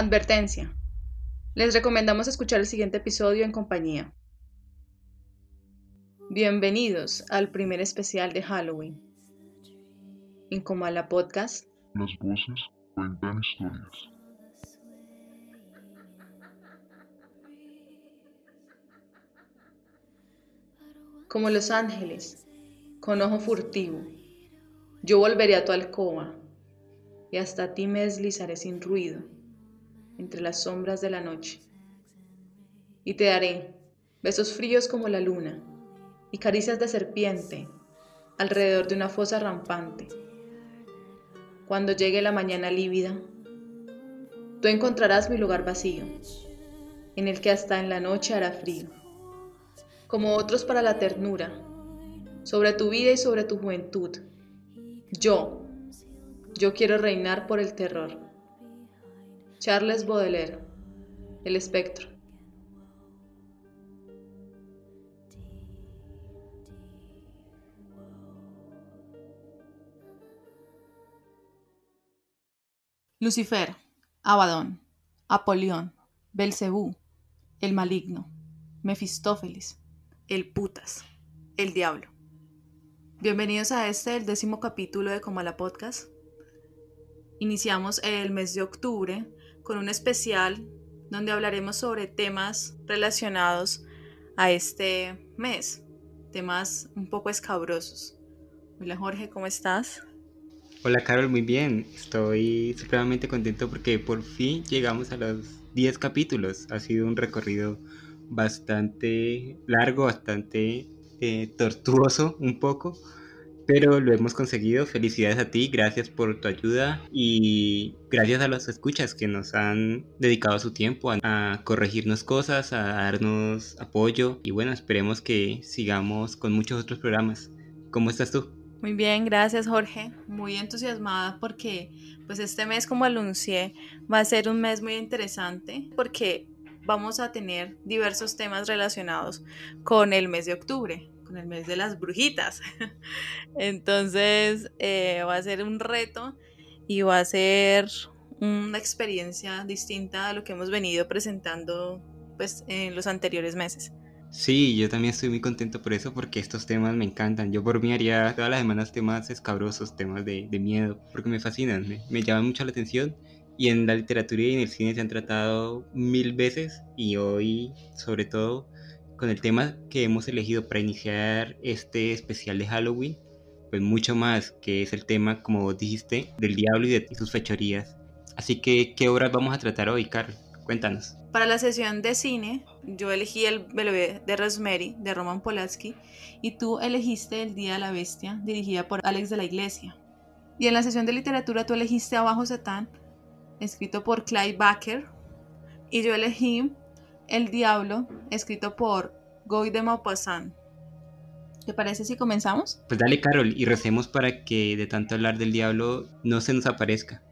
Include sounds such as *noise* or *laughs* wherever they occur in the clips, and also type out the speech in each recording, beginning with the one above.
Advertencia. Les recomendamos escuchar el siguiente episodio en compañía. Bienvenidos al primer especial de Halloween. En Comala Podcast. Las voces cuentan historias. Como los ángeles, con ojo furtivo, yo volveré a tu alcoba y hasta ti me deslizaré sin ruido entre las sombras de la noche. Y te daré besos fríos como la luna y caricias de serpiente alrededor de una fosa rampante. Cuando llegue la mañana lívida, tú encontrarás mi lugar vacío, en el que hasta en la noche hará frío, como otros para la ternura, sobre tu vida y sobre tu juventud. Yo, yo quiero reinar por el terror. Charles Baudelaire, El espectro. Lucifer, Abadón, Apolión, Belcebú, el maligno, Mefistófeles, el putas, el diablo. Bienvenidos a este, el décimo capítulo de Comala Podcast. Iniciamos el mes de octubre con un especial donde hablaremos sobre temas relacionados a este mes, temas un poco escabrosos. Hola Jorge, ¿cómo estás? Hola Carol, muy bien. Estoy supremamente contento porque por fin llegamos a los 10 capítulos. Ha sido un recorrido bastante largo, bastante eh, tortuoso un poco, pero lo hemos conseguido. Felicidades a ti, gracias por tu ayuda y gracias a los escuchas que nos han dedicado su tiempo a, corregirnos cosas, a darnos apoyo y bueno, esperemos que sigamos con muchos otros programas. ¿Cómo estás tú? Muy bien, gracias Jorge. Muy entusiasmada porque pues este mes como anuncié va a ser un mes muy interesante porque vamos a tener diversos temas relacionados con el mes de octubre con el mes de las brujitas. *laughs* Entonces eh, va a ser un reto y va a ser una experiencia distinta a lo que hemos venido presentando pues en los anteriores meses. Sí, yo también estoy muy contento por eso, porque estos temas me encantan. Yo por mí haría todas las semanas temas escabrosos, temas de, miedo, porque me fascinan, me, me llaman mucho la atención. Y en la literatura y en el cine se han tratado mil veces y hoy, sobre todo, con el tema que hemos elegido para iniciar este especial de Halloween, pues mucho más, que es el tema, como dijiste, del diablo y de sus fechorías. Así que, ¿qué obras vamos a tratar hoy, Carl? Cuéntanos. Para la sesión de cine, yo elegí El bebé de Rosemary, de Roman Polanski, y tú elegiste El Día de la Bestia, dirigida por Alex de la Iglesia. Y en la sesión de literatura tú elegiste Abajo Satán, escrito por Clyde Baker, y yo elegí el Diablo, escrito por Guy de Maupassant. ¿Te parece si comenzamos? Pues dale, Carol, y recemos para que de tanto hablar del diablo no se nos aparezca.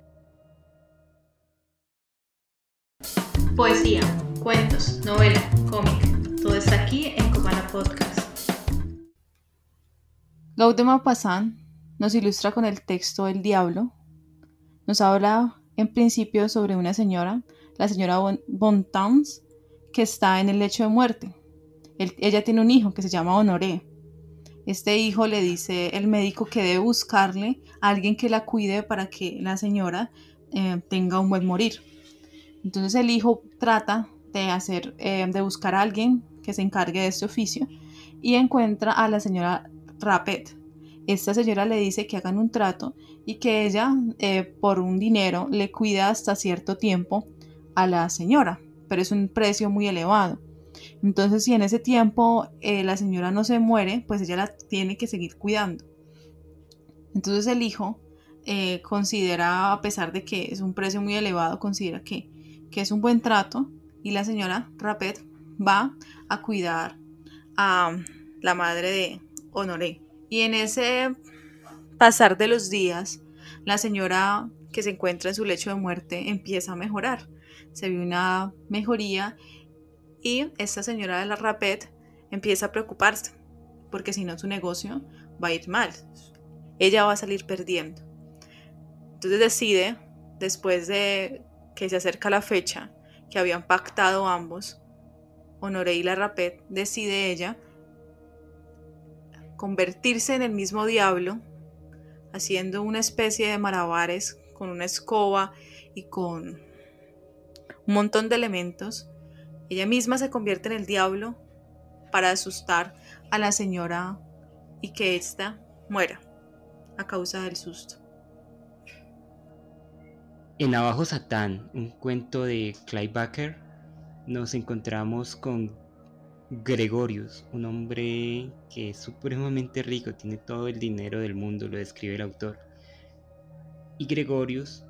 Poesía, cuentos, novela, cómic, todo está aquí en Comana Podcast. Guy de Maupassant nos ilustra con el texto El Diablo. Nos habla en principio sobre una señora, la señora Bontans, que está en el lecho de muerte. ella tiene un hijo que se llama Honoré. Este hijo le dice el médico que debe buscarle a alguien que la cuide para que la señora eh, tenga un buen morir. Entonces el hijo trata de hacer, eh, de buscar a alguien que se encargue de este oficio y encuentra a la señora Rapet. Esta señora le dice que hagan un trato y que ella, eh, por un dinero, le cuida hasta cierto tiempo a la señora pero es un precio muy elevado. Entonces, si en ese tiempo eh, la señora no se muere, pues ella la tiene que seguir cuidando. Entonces el hijo eh, considera, a pesar de que es un precio muy elevado, considera que, que es un buen trato y la señora Rapet va a cuidar a la madre de Honoré. Y en ese pasar de los días, la señora que se encuentra en su lecho de muerte empieza a mejorar se ve una mejoría y esta señora de la Rapet empieza a preocuparse porque si no su negocio va a ir mal. Ella va a salir perdiendo. Entonces decide, después de que se acerca la fecha que habían pactado ambos, Honoré y la Rapet decide ella convertirse en el mismo diablo, haciendo una especie de marabares con una escoba y con un montón de elementos. Ella misma se convierte en el diablo para asustar a la señora y que ésta muera a causa del susto. En Abajo Satán, un cuento de Clive Baker, nos encontramos con Gregorius, un hombre que es supremamente rico, tiene todo el dinero del mundo, lo describe el autor. Y Gregorius,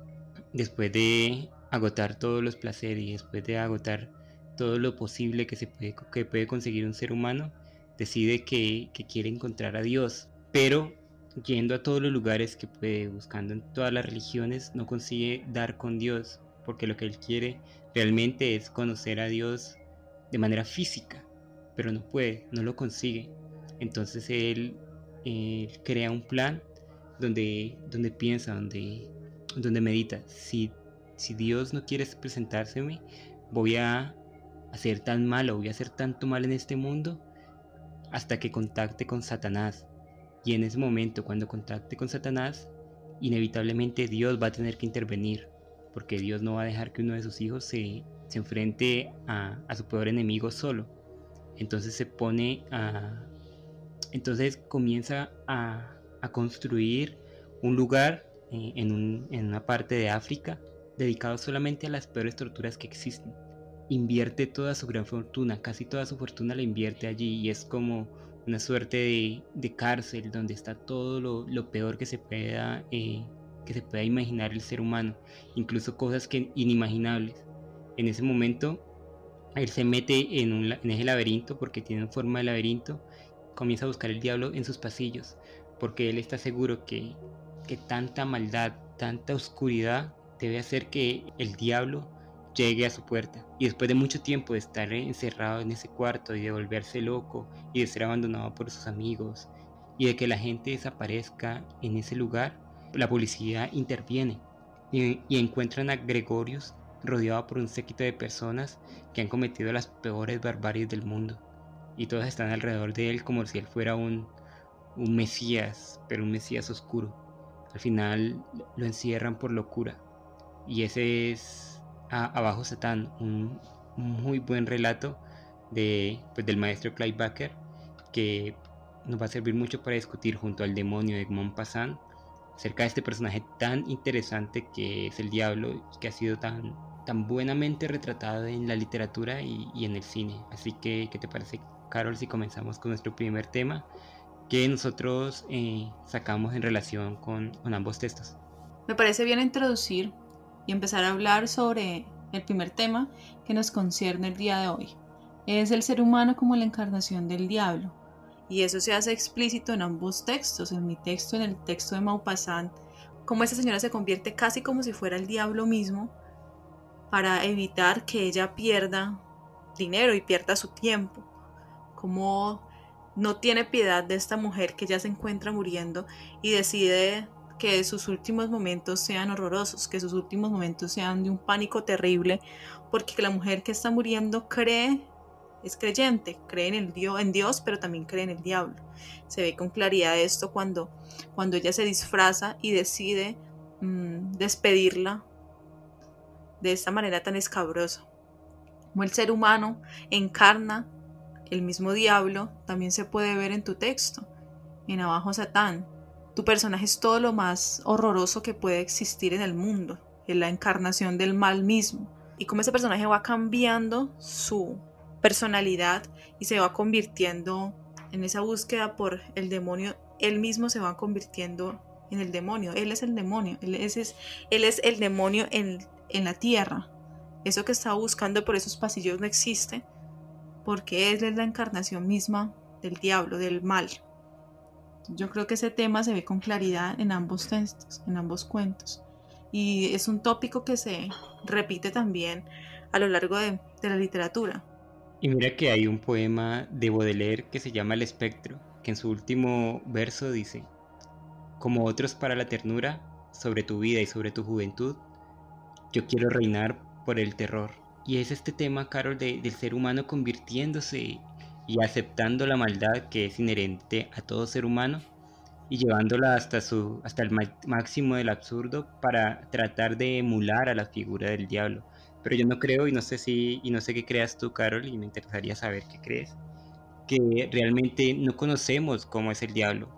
después de agotar todos los placeres y después de agotar todo lo posible que, se puede, que puede conseguir un ser humano, decide que, que quiere encontrar a Dios. Pero yendo a todos los lugares que puede, buscando en todas las religiones, no consigue dar con Dios, porque lo que él quiere realmente es conocer a Dios de manera física, pero no puede, no lo consigue. Entonces él, crea un plan donde, donde piensa, donde, donde medita. Si, si Dios no quiere presentárseme, voy a hacer tan malo, voy a hacer tanto mal en este mundo hasta que contacte con Satanás y en ese momento, cuando contacte con Satanás, inevitablemente Dios va a tener que intervenir, porque Dios no va a dejar que uno de sus hijos se, enfrente a, su peor enemigo solo. Entonces se pone a... Entonces comienza a, construir un lugar eh, en, en una parte de África dedicado solamente a las peores torturas que existen. Invierte toda su gran fortuna, casi toda su fortuna la invierte allí y es como una suerte de, cárcel donde está todo lo, peor que se pueda eh, que se pueda imaginar el ser humano, incluso cosas que inimaginables. En ese momento él se mete en, un, en ese laberinto porque tiene forma de laberinto, comienza a buscar el diablo en sus pasillos, porque él está seguro que, que tanta maldad, tanta oscuridad debe hacer que el diablo llegue a su puerta. Y después de mucho tiempo de estar encerrado en ese cuarto y de volverse loco y de ser abandonado por sus amigos y de que la gente desaparezca en ese lugar, la policía interviene y, encuentran a Gregorius rodeado por un séquito de personas que han cometido las peores barbaries del mundo. Y todas están alrededor de él como si él fuera un, un mesías, pero un mesías oscuro. Al final lo encierran por locura. Y ese es Abajo Satán, un muy buen relato de, pues, del maestro Clive Baker que nos va a servir mucho para discutir junto al demonio de Montpassan acerca de este personaje tan interesante que es el diablo que ha sido tan, tan buenamente retratado en la literatura y, en el cine. Así que, ¿qué te parece, Carol, si comenzamos con nuestro primer tema que nosotros eh, sacamos en relación con, con ambos textos? Me parece bien introducir y empezar a hablar sobre el primer tema que nos concierne el día de hoy. Es el ser humano como la encarnación del diablo. Y eso se hace explícito en ambos textos, en mi texto, en el texto de Maupassant, cómo esa señora se convierte casi como si fuera el diablo mismo para evitar que ella pierda dinero y pierda su tiempo. Como no tiene piedad de esta mujer que ya se encuentra muriendo y decide que sus últimos momentos sean horrorosos, que sus últimos momentos sean de un pánico terrible, porque la mujer que está muriendo cree, es creyente, cree en, el Dios, en Dios, pero también cree en el diablo. Se ve con claridad esto cuando, cuando ella se disfraza y decide mm, despedirla de esta manera tan escabrosa. Como el ser humano encarna el mismo diablo, también se puede ver en tu texto, en abajo Satán, tu personaje es todo lo más horroroso que puede existir en el mundo, es la encarnación del mal mismo. Y cómo ese personaje va cambiando su personalidad y se va convirtiendo en esa búsqueda por el demonio, él mismo se va convirtiendo en el demonio, él es el demonio, él es, el demonio en la tierra. Eso que está buscando por esos pasillos no existe, porque él es la encarnación misma del diablo, del mal. Yo creo que ese tema se ve con claridad en ambos textos, en ambos cuentos. Y es un tópico que se repite también a lo largo de, la literatura. Y mira que hay un poema de Baudelaire que se llama El espectro, que en su último verso dice, como otros para la ternura, sobre tu vida y sobre tu juventud, yo quiero reinar por el terror. Y es este tema, Carol, del ser humano convirtiéndose y aceptando la maldad que es inherente a todo ser humano y llevándola hasta, su, hasta el máximo del absurdo para tratar de emular a la figura del diablo. Pero yo no creo y no sé si y no sé qué creas tú, Carol, y me interesaría saber qué crees, que realmente no conocemos cómo es el diablo.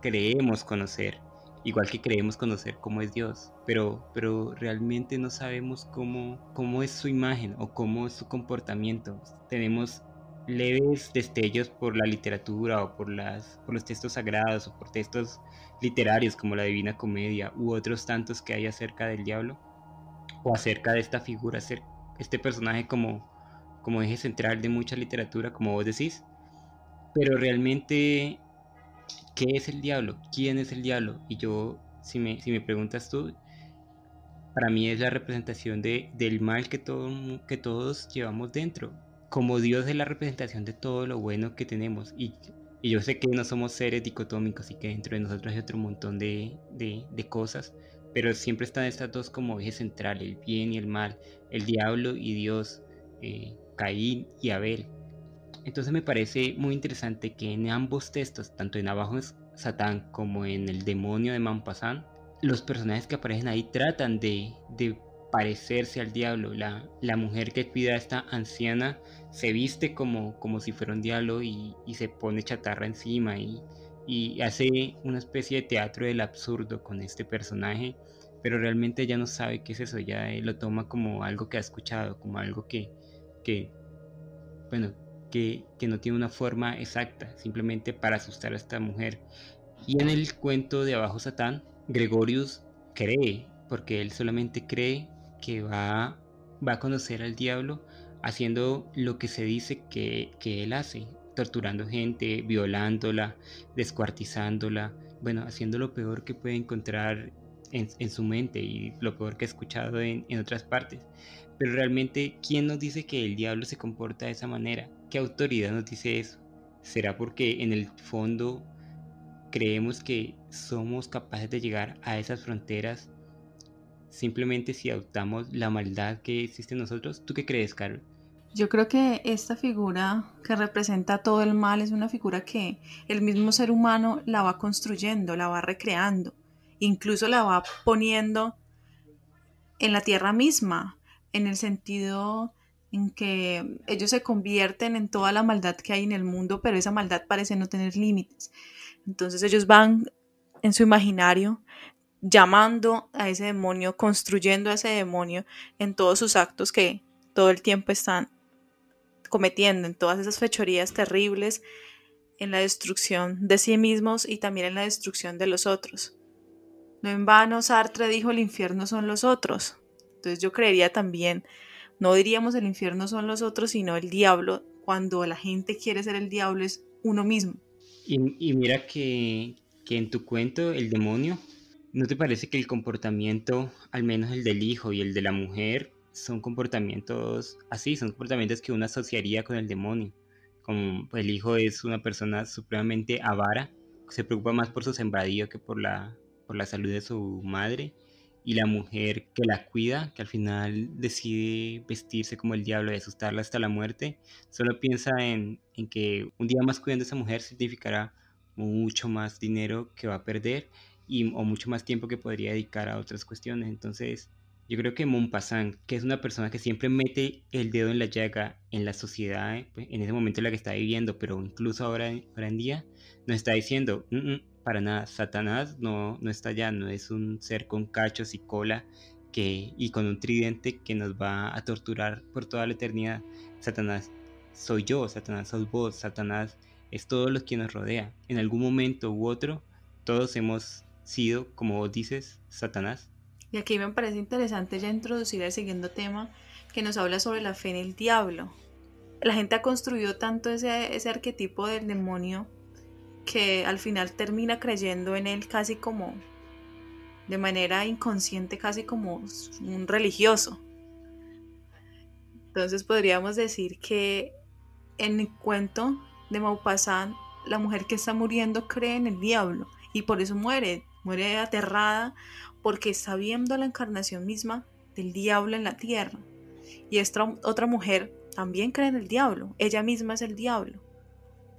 Creemos conocer, igual que creemos conocer cómo es Dios, pero pero realmente no sabemos cómo cómo es su imagen o cómo es su comportamiento. Tenemos leves destellos por la literatura o por, las, por los textos sagrados o por textos literarios como la Divina Comedia u otros tantos que hay acerca del diablo o acerca de esta figura, este personaje como, como eje central de mucha literatura, como vos decís. Pero realmente, ¿qué es el diablo? ¿Quién es el diablo? Y yo, si me, si me preguntas tú, para mí es la representación de, del mal que, todo, que todos llevamos dentro como Dios es la representación de todo lo bueno que tenemos. Y, yo sé que no somos seres dicotómicos y que dentro de nosotros hay otro montón de, cosas, pero siempre están estas dos como ejes centrales, el bien y el mal, el diablo y Dios, eh, Caín y Abel. Entonces me parece muy interesante que en ambos textos, tanto en Abajo es Satán como en El demonio de Mampasán, los personajes que aparecen ahí tratan de, de parecerse al diablo. La, la, mujer que cuida a esta anciana se viste como, como si fuera un diablo y, se pone chatarra encima y, hace una especie de teatro del absurdo con este personaje, pero realmente ella no sabe qué es eso, ya lo toma como algo que ha escuchado, como algo que, que bueno, que, que no tiene una forma exacta, simplemente para asustar a esta mujer. Y en el cuento de Abajo Satán, Gregorius cree, porque él solamente cree que va, va a conocer al diablo haciendo lo que se dice que, él hace, torturando gente, violándola, descuartizándola, bueno, haciendo lo peor que puede encontrar en, su mente y lo peor que ha escuchado en, en, otras partes. Pero realmente, ¿quién nos dice que el diablo se comporta de esa manera? ¿Qué autoridad nos dice eso? ¿Será porque en el fondo creemos que somos capaces de llegar a esas fronteras simplemente si adoptamos la maldad que existe en nosotros. ¿Tú qué crees, Carol? Yo creo que esta figura que representa todo el mal es una figura que el mismo ser humano la va construyendo, la va recreando, incluso la va poniendo en la tierra misma, en el sentido en que ellos se convierten en toda la maldad que hay en el mundo, pero esa maldad parece no tener límites. Entonces ellos van en su imaginario llamando a ese demonio, construyendo a ese demonio en todos sus actos que todo el tiempo están cometiendo, en todas esas fechorías terribles, en la destrucción de sí mismos y también en la destrucción de los otros. No en vano Sartre dijo el infierno son los otros. Entonces yo creería también, no diríamos el infierno son los otros, sino el diablo, cuando la gente quiere ser el diablo es uno mismo. Y, mira que, que en tu cuento el demonio ¿No te parece que el comportamiento, al menos el del hijo y el de la mujer, son comportamientos así, son comportamientos que uno asociaría con el demonio? Como pues, el hijo es una persona supremamente avara, se preocupa más por su sembradío que por la, por la salud de su madre, y la mujer que la cuida, que al final decide vestirse como el diablo y asustarla hasta la muerte, solo piensa en, en que un día más cuidando a esa mujer significará mucho más dinero que va a perder y, o mucho más tiempo que podría dedicar a otras cuestiones. Entonces, yo creo que Montpassant, que es una persona que siempre mete el dedo en la llaga en la sociedad, pues, en ese momento en la que está viviendo, pero incluso ahora, ahora en día, nos está diciendo, mm, mm, para nada, Satanás no, no está allá, no es un ser con cachos y cola que, y con un tridente que nos va a torturar por toda la eternidad. Satanás soy yo, Satanás sos vos, Satanás es todo lo que nos rodea. En algún momento u otro, todos hemos sido, como vos dices, Satanás. Y aquí me parece interesante ya introducir el siguiente tema que nos habla sobre la fe en el diablo. La gente ha construido tanto ese, ese arquetipo del demonio que al final termina creyendo en él casi como de manera inconsciente, casi como un religioso. Entonces podríamos decir que en el cuento de Maupassant, la mujer que está muriendo cree en el diablo y por eso muere muere aterrada porque está viendo la encarnación misma del diablo en la tierra. Y esta otra mujer también cree en el diablo, ella misma es el diablo.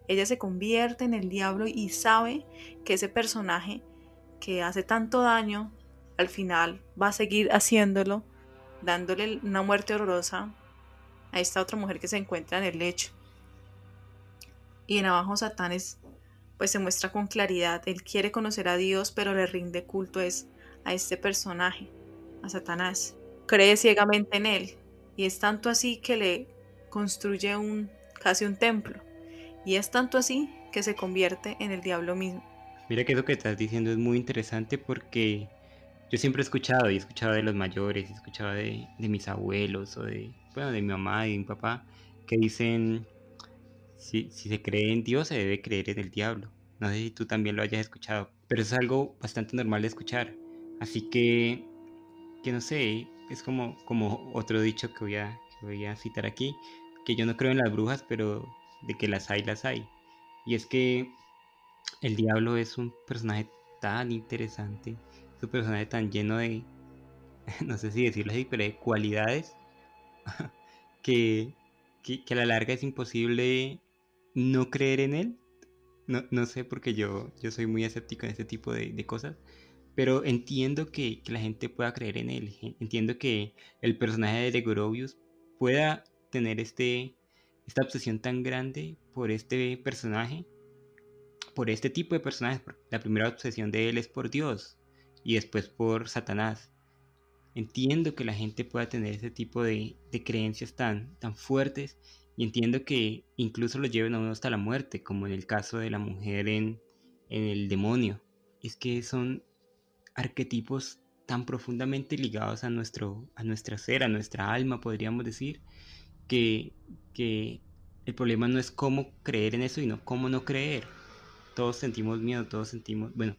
Ella se convierte en el diablo y sabe que ese personaje que hace tanto daño, al final va a seguir haciéndolo, dándole una muerte horrorosa a esta otra mujer que se encuentra en el lecho. Y en abajo Satán es, pues se muestra con claridad, él quiere conocer a Dios, pero le rinde culto es a este personaje, a Satanás. Cree ciegamente en él y es tanto así que le construye un casi un templo y es tanto así que se convierte en el diablo mismo. Mira que eso que estás diciendo es muy interesante porque yo siempre he escuchado y he escuchado de los mayores, he escuchado de, de mis abuelos o de, bueno, de mi mamá y de mi papá que dicen si, se cree en Dios se debe creer en el diablo. No sé si tú también lo hayas escuchado, pero es algo bastante normal de escuchar. Así que, que no sé, es como, como otro dicho que voy, a, que voy a citar aquí, que yo no creo en las brujas, pero de que las hay, las hay. Y es que el diablo es un personaje tan interesante, es un personaje tan lleno de, *laughs* no sé si decirlo así, pero de cualidades *laughs* que, que, a la larga es imposible no creer en él. No, no sé, porque yo, yo soy muy escéptico en este tipo de, de cosas pero entiendo que, que, la gente pueda creer en él. Entiendo que el personaje de Gregorovius pueda tener este, esta obsesión tan grande por este personaje, por este tipo de personajes. La primera obsesión de él es por Dios y después por Satanás. Entiendo que la gente pueda tener ese tipo de, de creencias tan, tan fuertes y entiendo que incluso lo lleven a uno hasta la muerte, como en el caso de la mujer en, el demonio. Es que son arquetipos tan profundamente ligados a, nuestro, a nuestra ser, a nuestra alma, podríamos decir, que, que el problema no es cómo creer en eso, sino cómo no creer. Todos sentimos miedo, todos sentimos, bueno,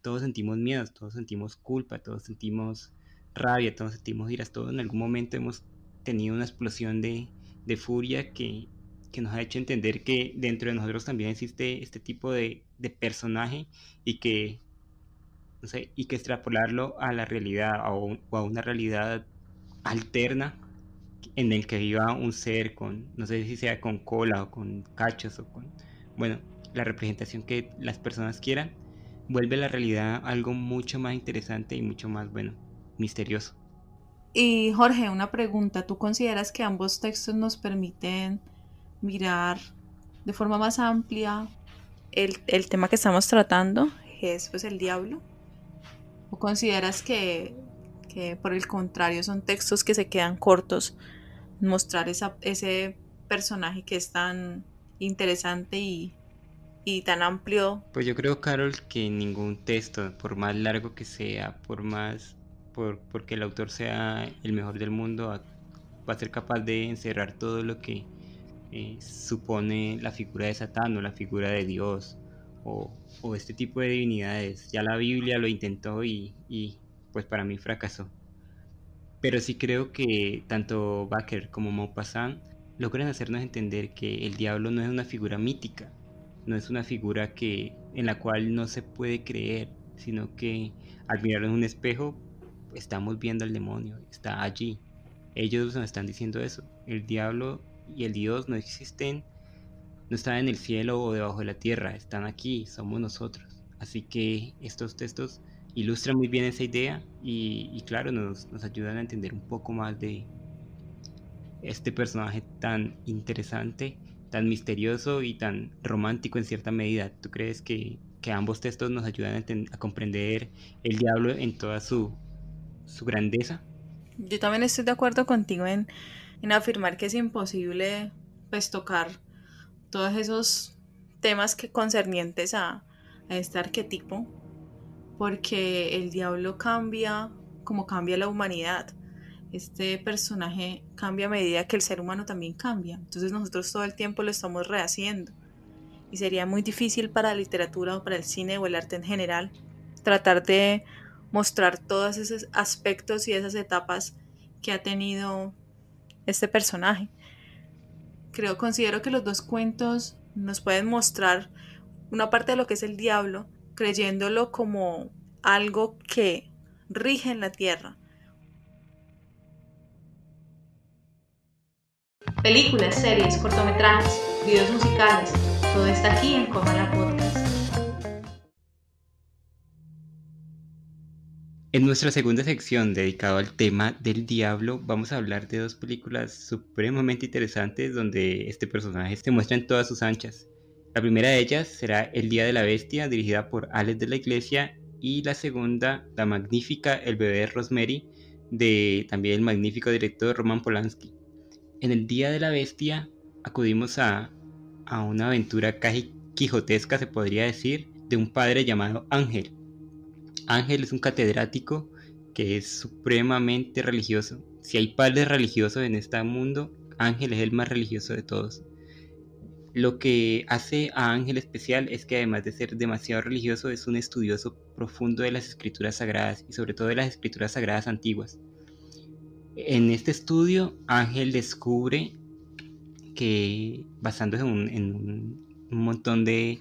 todos sentimos miedo, todos sentimos culpa, todos sentimos rabia, todos sentimos iras, todos en algún momento hemos tenido una explosión de, de furia que, que, nos ha hecho entender que dentro de nosotros también existe este tipo de, de personaje y que y que extrapolarlo a la realidad o, a una realidad alterna en el que viva un ser con, no sé si sea con cola o con cachos o con, bueno, la representación que las personas quieran, vuelve la realidad algo mucho más interesante y mucho más, bueno, misterioso. Y Jorge, una pregunta, ¿tú consideras que ambos textos nos permiten mirar de forma más amplia el, el tema que estamos tratando, que es pues el diablo? ¿O consideras que, por el contrario son textos que se quedan cortos mostrar esa, ese personaje que es tan interesante y, tan amplio? Pues yo creo, Carol, que ningún texto, por más largo que sea, por más, por, porque el autor sea el mejor del mundo, va a ser capaz de encerrar todo lo que eh, supone la figura de Satán o la figura de Dios o, este tipo de divinidades. Ya la Biblia lo intentó y, pues para mí fracasó. Pero sí creo que tanto Baker como Maupassant logran hacernos entender que el diablo no es una figura mítica, no es una figura que, en la cual no se puede creer, sino que al mirarlo en un espejo estamos viendo al demonio, está allí. Ellos nos están diciendo eso. El diablo y el Dios no existen no están en el cielo o debajo de la tierra, están aquí, somos nosotros. Así que estos textos ilustran muy bien esa idea y, claro, nos, nos, ayudan a entender un poco más de este personaje tan interesante, tan misterioso y tan romántico en cierta medida. ¿Tú crees que, que ambos textos nos ayudan a, a, comprender el diablo en toda su, su grandeza? Yo también estoy de acuerdo contigo en, en afirmar que es imposible pues tocar todos esos temas que concernientes a, este arquetipo, porque el diablo cambia como cambia la humanidad. Este personaje cambia a medida que el ser humano también cambia. Entonces nosotros todo el tiempo lo estamos rehaciendo. Y sería muy difícil para la literatura o para el cine o el arte en general tratar de mostrar todos esos aspectos y esas etapas que ha tenido este personaje. Creo, considero que los dos cuentos nos pueden mostrar una parte de lo que es el diablo, creyéndolo como algo que rige en la tierra. Películas, series, cortometrajes, videos musicales, todo está aquí en Coma la Podcast. En nuestra segunda sección dedicada al tema del diablo, vamos a hablar de dos películas supremamente interesantes donde este personaje se muestra en todas sus anchas. La primera de ellas será El Día de la Bestia, dirigida por Alex de la Iglesia, y la segunda, la magnífica El bebé de Rosemary, de también el magnífico director Roman Polanski. En el Día de la Bestia acudimos a, a una aventura casi quijotesca, se podría decir, de un padre llamado Ángel. Ángel es un catedrático que es supremamente religioso. Si hay padres religiosos en este mundo, Ángel es el más religioso de todos. Lo que hace a Ángel especial es que además de ser demasiado religioso es un estudioso profundo de las escrituras sagradas y sobre todo de las escrituras sagradas antiguas. En este estudio Ángel descubre que basándose en un, montón de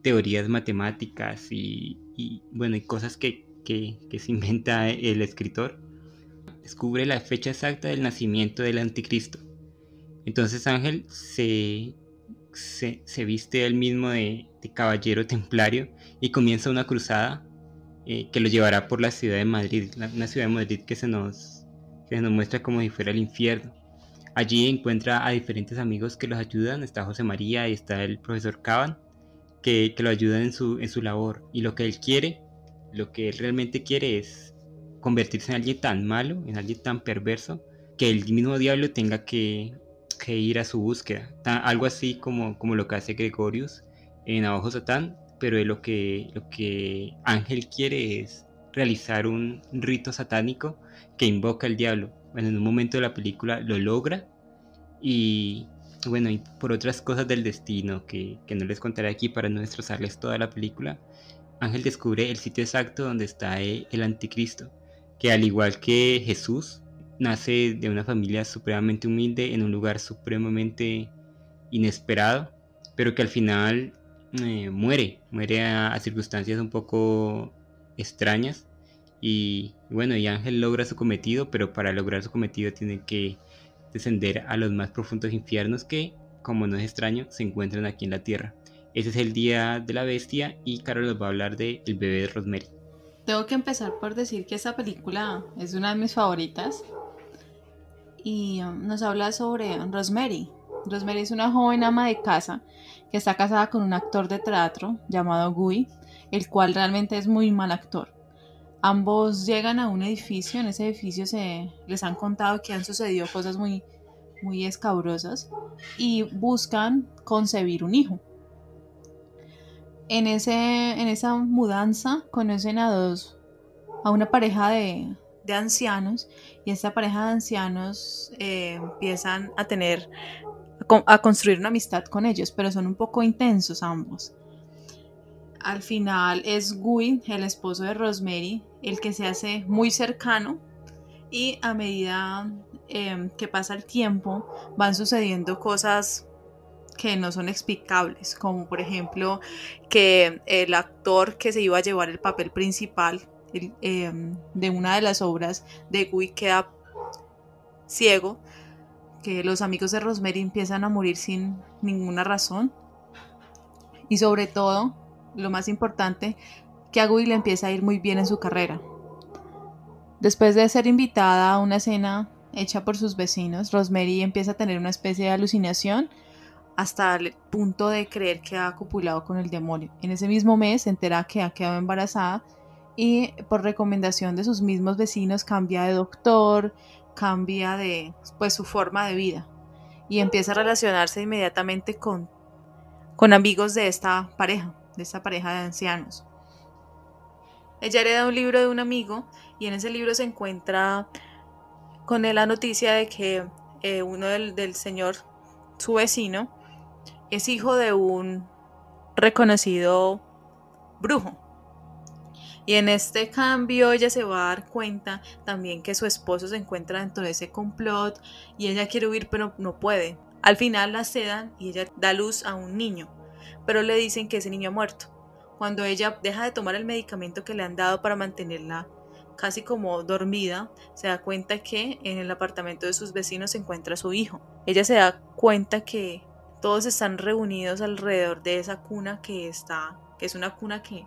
teorías matemáticas y, bueno y cosas que, que se inventa el escritor, descubre la fecha exacta del nacimiento del anticristo. Entonces Ángel se se, viste él mismo de, caballero templario y comienza una cruzada eh, que lo llevará por la ciudad de Madrid, una ciudad de Madrid que se nos, nos muestra como si fuera el infierno. Allí encuentra a diferentes amigos que los ayudan, está José María y está el profesor Caban, que, lo ayudan en su, en su labor. Y lo que él quiere, lo que él realmente quiere es convertirse en alguien tan malo, en alguien tan perverso, que el mismo diablo tenga que que ir a su búsqueda. Algo así como, como lo que hace Gregorius en Abajo Satán, pero lo que, lo que Ángel quiere es realizar un rito satánico que invoca al diablo. Bueno, en un momento de la película lo logra y bueno, y por otras cosas del destino que, que no les contaré aquí para no destrozarles toda la película, Ángel descubre el sitio exacto donde está el anticristo, que al igual que Jesús, nace de una familia supremamente humilde en un lugar supremamente inesperado, pero que al final eh, muere, muere a, circunstancias un poco extrañas. Y bueno, y Ángel logra su cometido, pero para lograr su cometido tiene que descender a los más profundos infiernos que, como no es extraño, se encuentran aquí en la tierra. Ese es el día de la bestia y Carol nos va a hablar de El bebé de Rosemary. Tengo que empezar por decir que esta película es una de mis favoritas y um, nos habla sobre Rosemary. Rosemary es una joven ama de casa que está casada con un actor de teatro llamado Guy, el cual realmente es muy mal actor. Ambos llegan a un edificio, en ese edificio se les han contado que han sucedido cosas muy, muy escabrosas y buscan concebir un hijo. En, ese, en esa mudanza conocen a dos, a una pareja de, de ancianos y esta pareja de ancianos eh, empiezan a tener, a construir una amistad con ellos, pero son un poco intensos ambos. Al final es Guy, el esposo de Rosemary, el que se hace muy cercano y a medida em, que pasa el tiempo van sucediendo cosas que no son explicables, como por ejemplo que el actor que se iba a llevar el papel principal Em, de una de las obras de Guy queda ciego, que los amigos de Rosemary empiezan a morir sin ninguna razón. Y sobre todo, lo más importante, que a Guy le empieza a ir muy bien en su carrera. Después de ser invitada a una cena hecha por sus vecinos, Rosemary empieza a tener una especie de alucinación hasta el punto de creer que ha copulado con el demonio. En ese mismo mes se entera que ha quedado embarazada y por recomendación de sus mismos vecinos cambia de doctor, cambia de pues su forma de vida y empieza a relacionarse inmediatamente con, con amigos de esta pareja, de esta pareja de ancianos. Ella hereda un libro de un amigo y en ese libro se encuentra con la noticia de que eh, uno del, del señor, su vecino, es hijo de un reconocido brujo. Y en este cambio ella se va a dar cuenta también que su esposo se encuentra dentro de ese complot y ella quiere huir pero no puede. Al final la sedan y ella da luz a un niño, pero le dicen que ese niño ha muerto. Cuando ella deja de tomar el medicamento que le han dado para mantenerla casi como dormida, se da cuenta que en el apartamento de sus vecinos se encuentra su hijo. Ella se da cuenta que todos están reunidos alrededor de esa cuna que está, que es una cuna que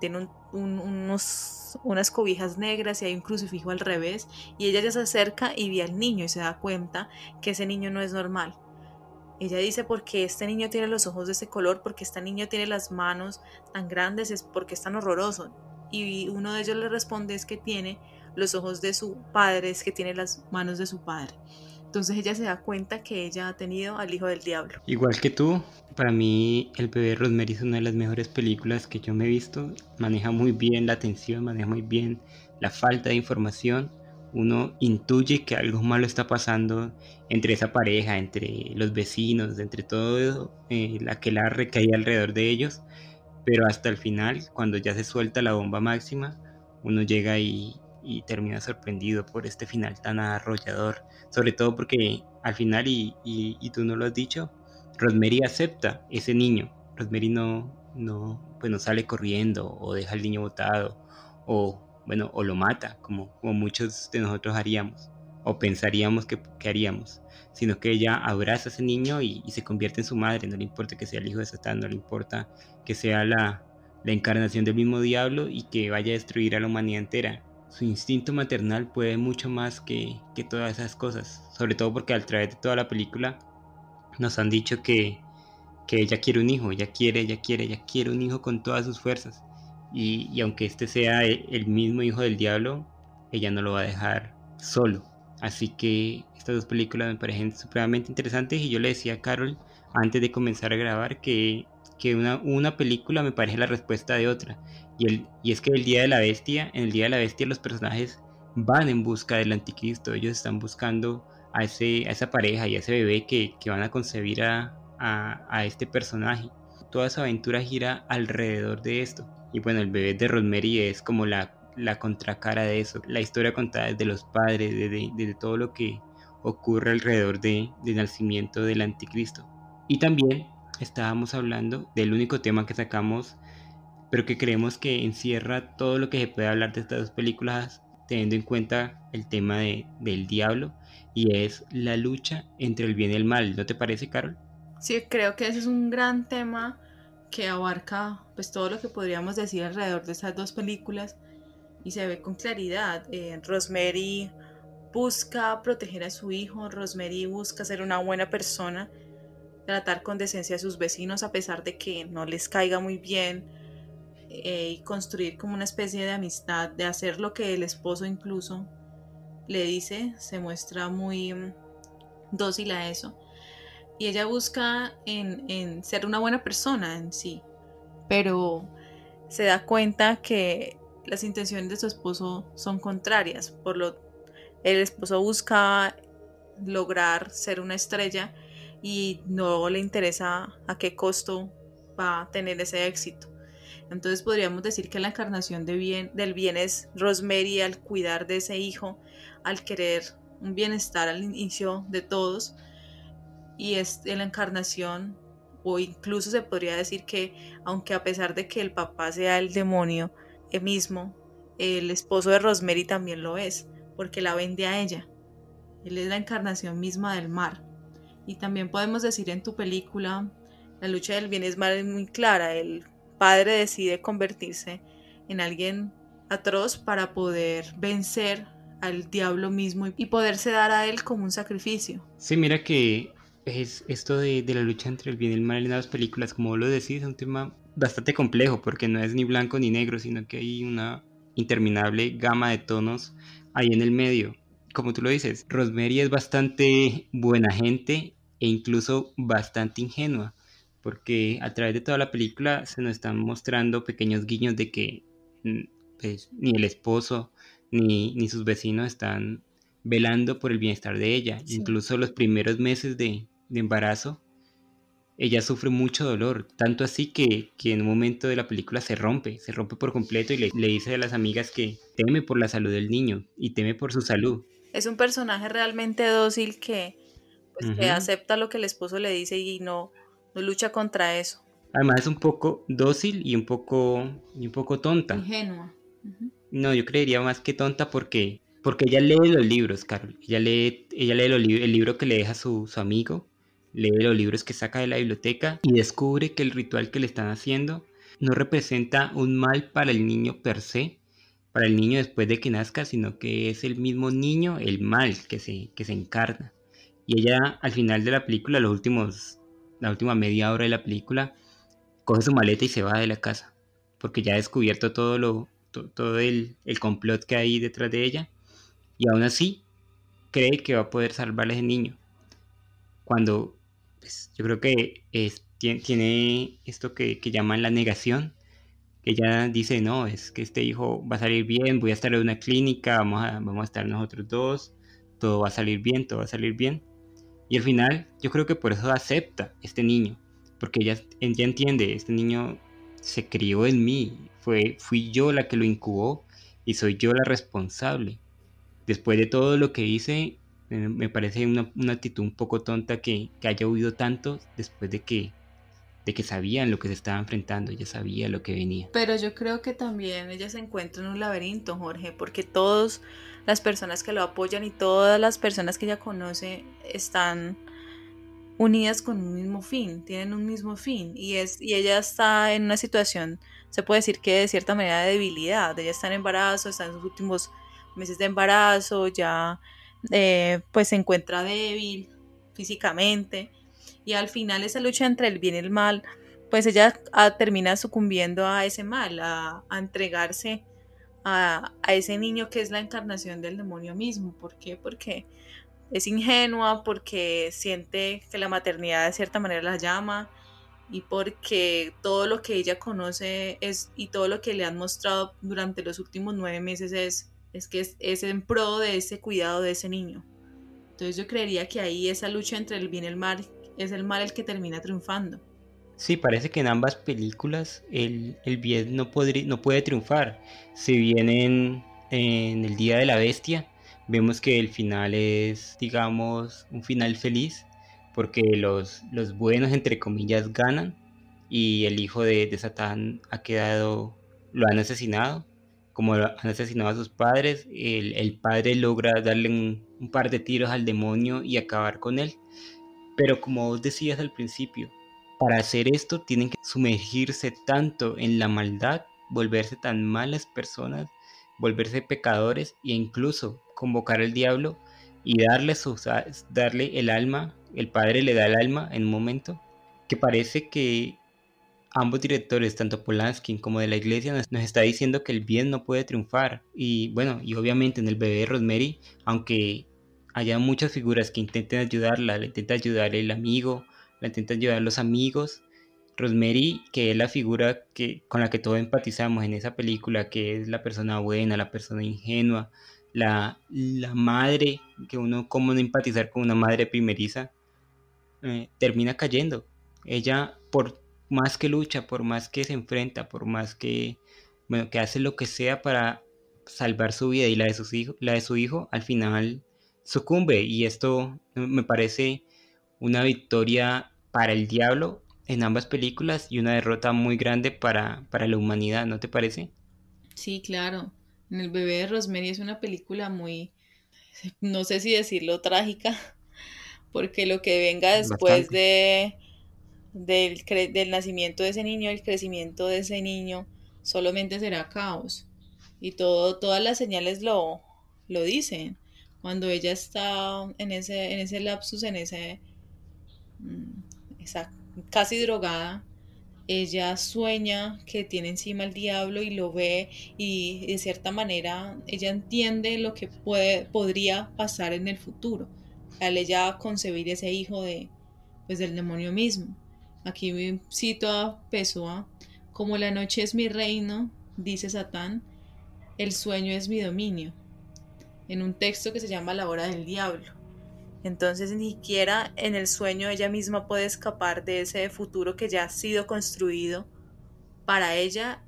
tiene unos, unas cobijas negras y hay un crucifijo al revés y ella ya se acerca y ve al niño y se da cuenta que ese niño no es normal. Ella dice porque este niño tiene los ojos de ese color, porque este niño tiene las manos tan grandes, es porque es tan horroroso y uno de ellos le responde es que tiene los ojos de su padre, es que tiene las manos de su padre. Entonces ella se da cuenta que ella ha tenido al hijo del diablo. Igual que tú, para mí El bebé Rosemary es una de las mejores películas que yo me he visto. Maneja muy bien la atención, maneja muy bien la falta de información. Uno intuye que algo malo está pasando entre esa pareja, entre los vecinos, entre todo eh, la que la recaía alrededor de ellos pero hasta el final, cuando ya se suelta la bomba máxima, uno llega y, termina sorprendido por este final tan arrollador, sobre todo porque al final, y, tú no lo has dicho, Rosemary acepta ese niño, Rosemary no, no, pues no sale corriendo o deja al niño botado o bueno, o lo mata, como, como muchos de nosotros haríamos o pensaríamos que, que haríamos sino que ella abraza a ese niño y, se convierte en su madre, no le importa que sea el hijo de Satán, no le importa que sea la, encarnación del mismo diablo y que vaya a destruir a la humanidad entera. Su instinto maternal puede mucho más que, todas esas cosas, sobre todo porque al través de toda la película nos han dicho que, ella quiere un hijo, ella quiere, ella quiere, ella quiere un hijo con todas sus fuerzas. Y, aunque este sea el mismo hijo del diablo, ella no lo va a dejar solo. Así que estas dos películas me parecen supremamente interesantes y yo le decía a Carol antes de comenzar a grabar que, una, una, película me parece la respuesta de otra. Y, el, y es que el Día de la Bestia, en el Día de la Bestia los personajes van en busca del anticristo, ellos están buscando a, ese, a esa pareja y a ese bebé que, van a concebir a, a, este personaje. Toda esa aventura gira alrededor de esto. Y bueno, el bebé de Rosemary es como la la contracara de eso, la historia contada desde los padres, de todo lo que ocurre alrededor de, del nacimiento del anticristo. Y también estábamos hablando del único tema que sacamos, pero que creemos que encierra todo lo que se puede hablar de estas dos películas, teniendo en cuenta el tema de, del diablo, y es la lucha entre el bien y el mal. ¿No te parece, Carol? Sí, creo que ese es un gran tema que abarca pues todo lo que podríamos decir alrededor de estas dos películas y se ve con claridad. Eh, Rosemary busca proteger a su hijo, Rosemary busca ser una buena persona, tratar con decencia a sus vecinos a pesar de que no les caiga muy bien eh, y construir como una especie de amistad, de hacer lo que el esposo incluso le dice, se muestra muy mm, dócil a eso. Y ella busca en, en ser una buena persona en sí, pero se da cuenta que las intenciones de su esposo son contrarias. Por lo el esposo busca lograr ser una estrella y no le interesa a qué costo va a tener ese éxito. Entonces podríamos decir que la encarnación del bien es Rosemary al cuidar de ese hijo, al querer un bienestar al inicio de todos. Y es la encarnación, o incluso se podría decir que, aunque a pesar de que el papá sea el demonio, mismo, el esposo de Rosemary también lo es, porque la vende a ella. Él es la encarnación misma del mar. Y también podemos decir en tu película, la lucha del bien es mal es muy clara. El padre decide convertirse en alguien atroz para poder vencer al diablo mismo y poderse dar a él como un sacrificio. Sí, mira que es esto de, de la lucha entre el bien y el mal en las películas, como lo decís, es un tema bastante complejo porque no es ni blanco ni negro, sino que hay una interminable gama de tonos ahí en el medio. Como tú lo dices, Rosemary es bastante buena gente e incluso bastante ingenua, porque a través de toda la película se nos están mostrando pequeños guiños de que mm, pues, ni el esposo ni, ni, sus vecinos están velando por el bienestar de ella. Incluso los primeros meses de, de embarazo ella sufre mucho dolor, tanto así que, en un momento de la película se rompe, se rompe por completo y le, dice a las amigas que teme por la salud del niño y teme por su salud. Es un personaje realmente dócil que, pues, acepta lo que el esposo le dice y no, no lucha contra eso. Además es un poco dócil y un poco, y un poco tonta. Ingenua. No, yo creería más que tonta porque, porque ella lee los libros, Carol. Ella lee, ella lee el libro que le deja su, su amigo, lee los libros que saca de la biblioteca y descubre que el ritual que le están haciendo no representa un mal para el niño per se, para el niño después de que nazca, sino que es el mismo niño el mal que se, que se encarna. Y ella al final de la película, los últimos, la última media hora de la película, coge su maleta y se va de la casa, porque ya ha descubierto todo, lo, todo el, complot que hay detrás de ella, y aún así cree que va a poder salvar a ese niño. Cuando pues, yo creo que es, tiene, esto que, que llaman la negación, que ella dice, no, es que este hijo va a salir bien, voy a estar en una clínica, vamos a, vamos a estar nosotros dos, todo va a salir bien, todo va a salir bien. Y al final yo creo que por eso acepta este niño, porque ella, ella entiende, este niño se crió en mí, fue, fui yo la que lo incubó y soy yo la responsable. Después de todo lo que hice, me parece una, una actitud un poco tonta que, que haya huido tanto después de que de que sabían lo que se estaba enfrentando, ella sabía lo que venía. Pero yo creo que también ella se encuentra en un laberinto, Jorge, porque todas las personas que lo apoyan y todas las personas que ella conoce están unidas con un mismo fin, tienen un mismo fin y es y ella está en una situación, se puede decir que de cierta manera de debilidad, ella está en embarazo, está en sus últimos meses de embarazo, ya eh, pues se encuentra débil físicamente y al final esa lucha entre el bien y el mal, pues ella termina sucumbiendo a ese mal, a, entregarse a, ese niño que es la encarnación del demonio mismo. ¿Por qué? Porque es ingenua, porque siente que la maternidad de cierta manera la llama y porque todo lo que ella conoce es y todo lo que le han mostrado durante los últimos nueve meses es, es que es, en pro de ese cuidado de ese niño. Entonces yo creería que ahí esa lucha entre el bien y el mal es el mal el que termina triunfando. Sí, parece que en ambas películas el, bien no, no puede triunfar. Si bien en, El Día de la Bestia vemos que el final es, digamos, un final feliz, porque los, los buenos, entre comillas, ganan y el hijo de, Satán ha quedado, lo han asesinado, como han asesinado a sus padres, el, padre logra darle un par de tiros al demonio y acabar con él. Pero como vos decías al principio, para hacer esto tienen que sumergirse tanto en la maldad, volverse tan malas personas, volverse pecadores e incluso convocar al diablo y darle, darle el alma, el padre le da el alma en un momento, que parece que ambos directores, tanto Polanski como de la iglesia, nos, está diciendo que el bien no puede triunfar. Y bueno, y obviamente en el bebé de Rosemary, aunque haya muchas figuras que intenten ayudarla, le intenta ayudar el amigo, la intenta ayudar los amigos. Rosemary, que es la figura que, con la que todos empatizamos en esa película, que es la persona buena, la persona ingenua, la, la madre, que uno, cómo no empatizar con una madre primeriza, eh, termina cayendo. Ella, por más que lucha, por más que se enfrenta, por más que, bueno, que hace lo que sea para salvar su vida y la de, sus hijos, la de su hijo, al final sucumbe y esto me parece una victoria para el diablo en ambas películas y una derrota muy grande para, para la humanidad, ¿no te parece? Sí, claro. En el bebé de Rosemary es una película muy, no sé si decirlo trágica, *laughs* porque lo que venga después de del, del, nacimiento de ese niño, el crecimiento de ese niño, solamente será caos. Y todo, todas las señales lo, lo dicen cuando ella está en ese, en ese lapsus, en ese, mm, esa, casi drogada, ella sueña que tiene encima el diablo y lo ve y de cierta manera ella entiende lo que puede, podría pasar en el futuro al ella concebir ese hijo de, pues, del demonio mismo. Aquí cito a Pessoa, como la noche es mi reino, dice Satán, el sueño es mi dominio en un texto que se llama La hora del diablo. Entonces ni siquiera en el sueño ella misma puede escapar de ese futuro que ya ha sido construido para ella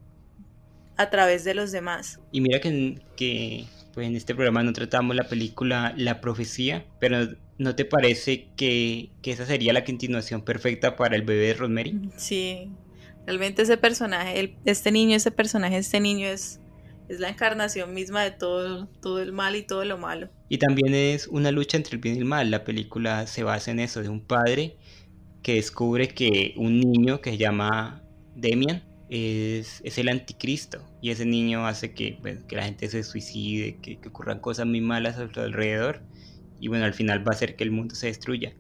a través de los demás. Y mira que, que pues en este programa no tratamos la película La Profecía, pero ¿no te parece que, que esa sería la continuación perfecta para el bebé de Rosemary? Sí, realmente ese personaje, este niño, ese personaje, este niño es es la encarnación misma de todo, todo el mal y todo lo malo. Y también es una lucha entre el bien y el mal. La película se basa en eso, de un padre que descubre que un niño que se llama Demian es, es el anticristo. Y ese niño hace que, que la gente se suicide, que, que ocurran cosas muy malas a su alrededor. Y bueno, al final va a hacer que el mundo se destruya.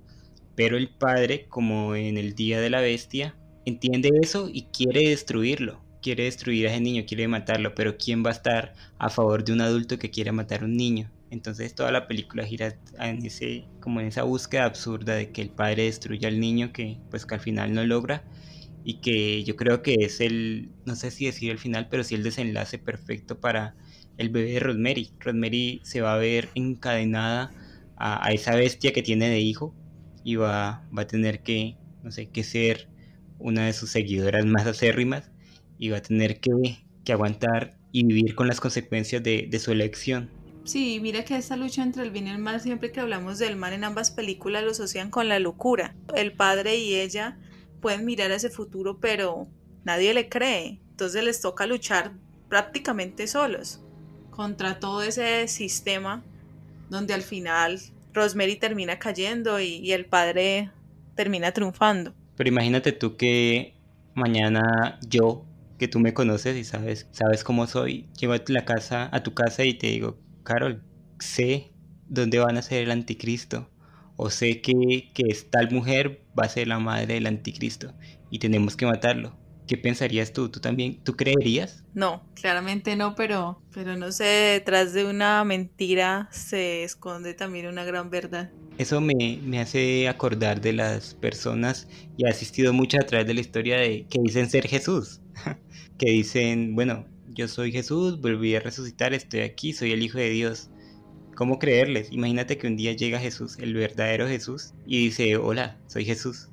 Pero el padre, como en el día de la bestia, entiende eso y quiere destruirlo quiere destruir a ese niño, quiere matarlo, pero ¿quién va a estar a favor de un adulto que quiere matar a un niño? Entonces toda la película gira en ese, como en esa búsqueda absurda de que el padre destruya al niño que pues que al final no logra y que yo creo que es el, no sé si decir el final, pero sí el desenlace perfecto para el bebé de Rosemary. Rosemary se va a ver encadenada a, a esa bestia que tiene de hijo y va, va a tener que, no sé, que ser una de sus seguidoras más acérrimas y va a tener que, aguantar y vivir con las consecuencias de, su elección. Sí, mira que esta lucha entre el bien y el mal, siempre que hablamos del mal en ambas películas, lo asocian con la locura. El padre y ella pueden mirar a ese futuro, pero nadie le cree. Entonces les toca luchar prácticamente solos contra todo ese sistema donde al final Rosemary termina cayendo y, el padre termina triunfando. Pero imagínate tú que mañana yo que tú me conoces y sabes, sabes cómo soy. Llego a casa, a tu casa y te digo, Carol, sé dónde van a ser el anticristo. O sé que, que tal mujer va a ser la madre del anticristo y tenemos que matarlo. ¿Qué pensarías tú? ¿Tú también, tú creerías? No, claramente no, pero, pero no sé, detrás de una mentira se esconde también una gran verdad. Eso me, me hace acordar de las personas, y ha asistido mucho a través de la historia de que dicen ser Jesús. *laughs* que dicen, bueno, yo soy Jesús, volví a resucitar, estoy aquí, soy el Hijo de Dios. ¿Cómo creerles? Imagínate que un día llega Jesús, el verdadero Jesús, y dice, hola, soy Jesús.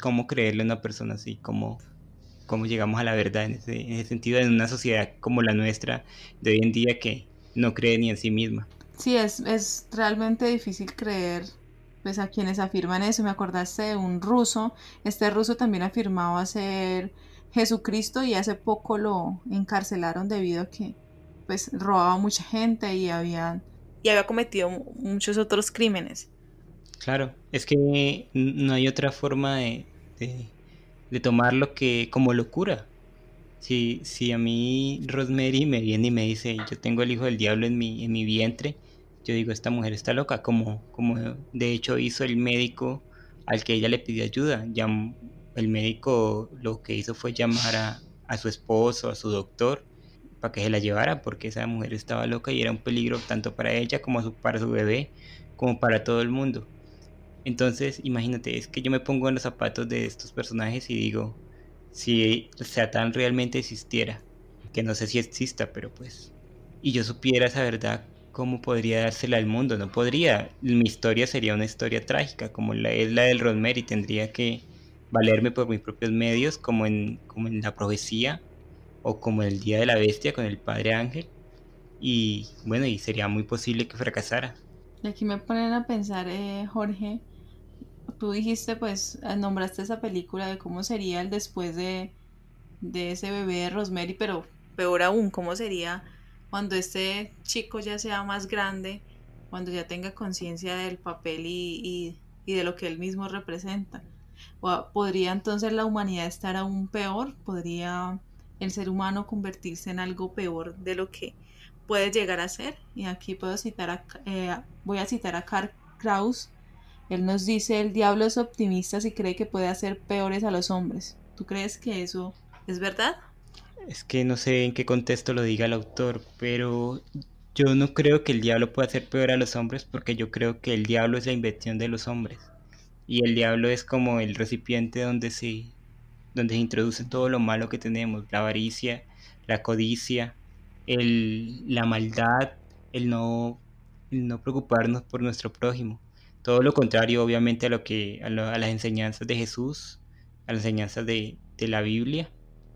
¿Cómo creerle a una persona así? ¿Cómo, cómo llegamos a la verdad en ese, en ese sentido en una sociedad como la nuestra de hoy en día que no cree ni en sí misma? Sí, es, es realmente difícil creer pues a quienes afirman eso. Me acordaste de un ruso. Este ruso también afirmaba ser Jesucristo y hace poco lo encarcelaron debido a que pues robaba mucha gente y había y había cometido muchos otros crímenes. Claro, es que no hay otra forma de, de, tomarlo que como locura. Si, si a mí Rosemary me viene y me dice, yo tengo el hijo del diablo en mi, en mi vientre, yo digo, esta mujer está loca, como, como de hecho hizo el médico al que ella le pidió ayuda. Ya el médico lo que hizo fue llamar a, a su esposo, a su doctor, para que se la llevara, porque esa mujer estaba loca y era un peligro tanto para ella como para su bebé, como para todo el mundo. Entonces, imagínate, es que yo me pongo en los zapatos de estos personajes y digo, si Satán realmente existiera, que no sé si exista, pero pues, y yo supiera esa verdad, ¿cómo podría dársela al mundo? No podría. Mi historia sería una historia trágica, como la, es la del Rosemary, tendría que valerme por mis propios medios, como en, la profecía o como el Día de la Bestia con el Padre Ángel. Y bueno, y sería muy posible que fracasara. Y aquí me ponen a pensar, eh, Jorge, tú dijiste, pues, eh, nombraste esa película de cómo sería el después de, de ese bebé de Rosemary, pero peor aún, cómo sería cuando este chico ya sea más grande, cuando ya tenga conciencia del papel y, y de lo que él mismo representa podría entonces la humanidad estar aún peor, podría el ser humano convertirse en algo peor de lo que puede llegar a ser. Y aquí puedo citar a, eh, voy a citar a Karl Kraus. Él nos dice, el diablo es optimista si cree que puede hacer peores a los hombres. ¿Tú crees que eso es verdad? Es que no sé en qué contexto lo diga el autor, pero yo no creo que el diablo pueda hacer peor a los hombres porque yo creo que el diablo es la invención de los hombres y el diablo es como el recipiente donde se, donde se introduce todo lo malo que tenemos, la avaricia, la codicia, el, la maldad, el no, no preocuparnos por nuestro prójimo. Todo lo contrario, obviamente, a, lo que, a, las enseñanzas de Jesús, a las enseñanzas de, de la Biblia.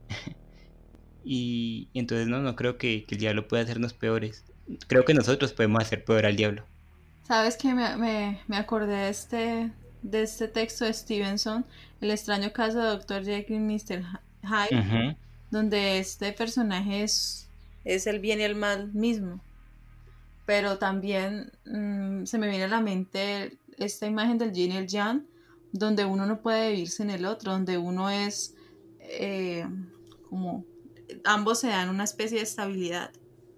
*laughs* y, entonces no, no creo que, que, el diablo pueda hacernos peores. Creo que nosotros podemos hacer peor al diablo. Sabes que me, me, me acordé de este, de este texto de Stevenson, El extraño caso de Dr. Jekyll y Mr. Hyde, donde este personaje es es el bien y el mal mismo. Pero también mm, se me viene a la mente esta imagen del yin y el yang, donde uno no puede vivir sin el otro, donde uno es eh, como ambos se dan una especie de estabilidad.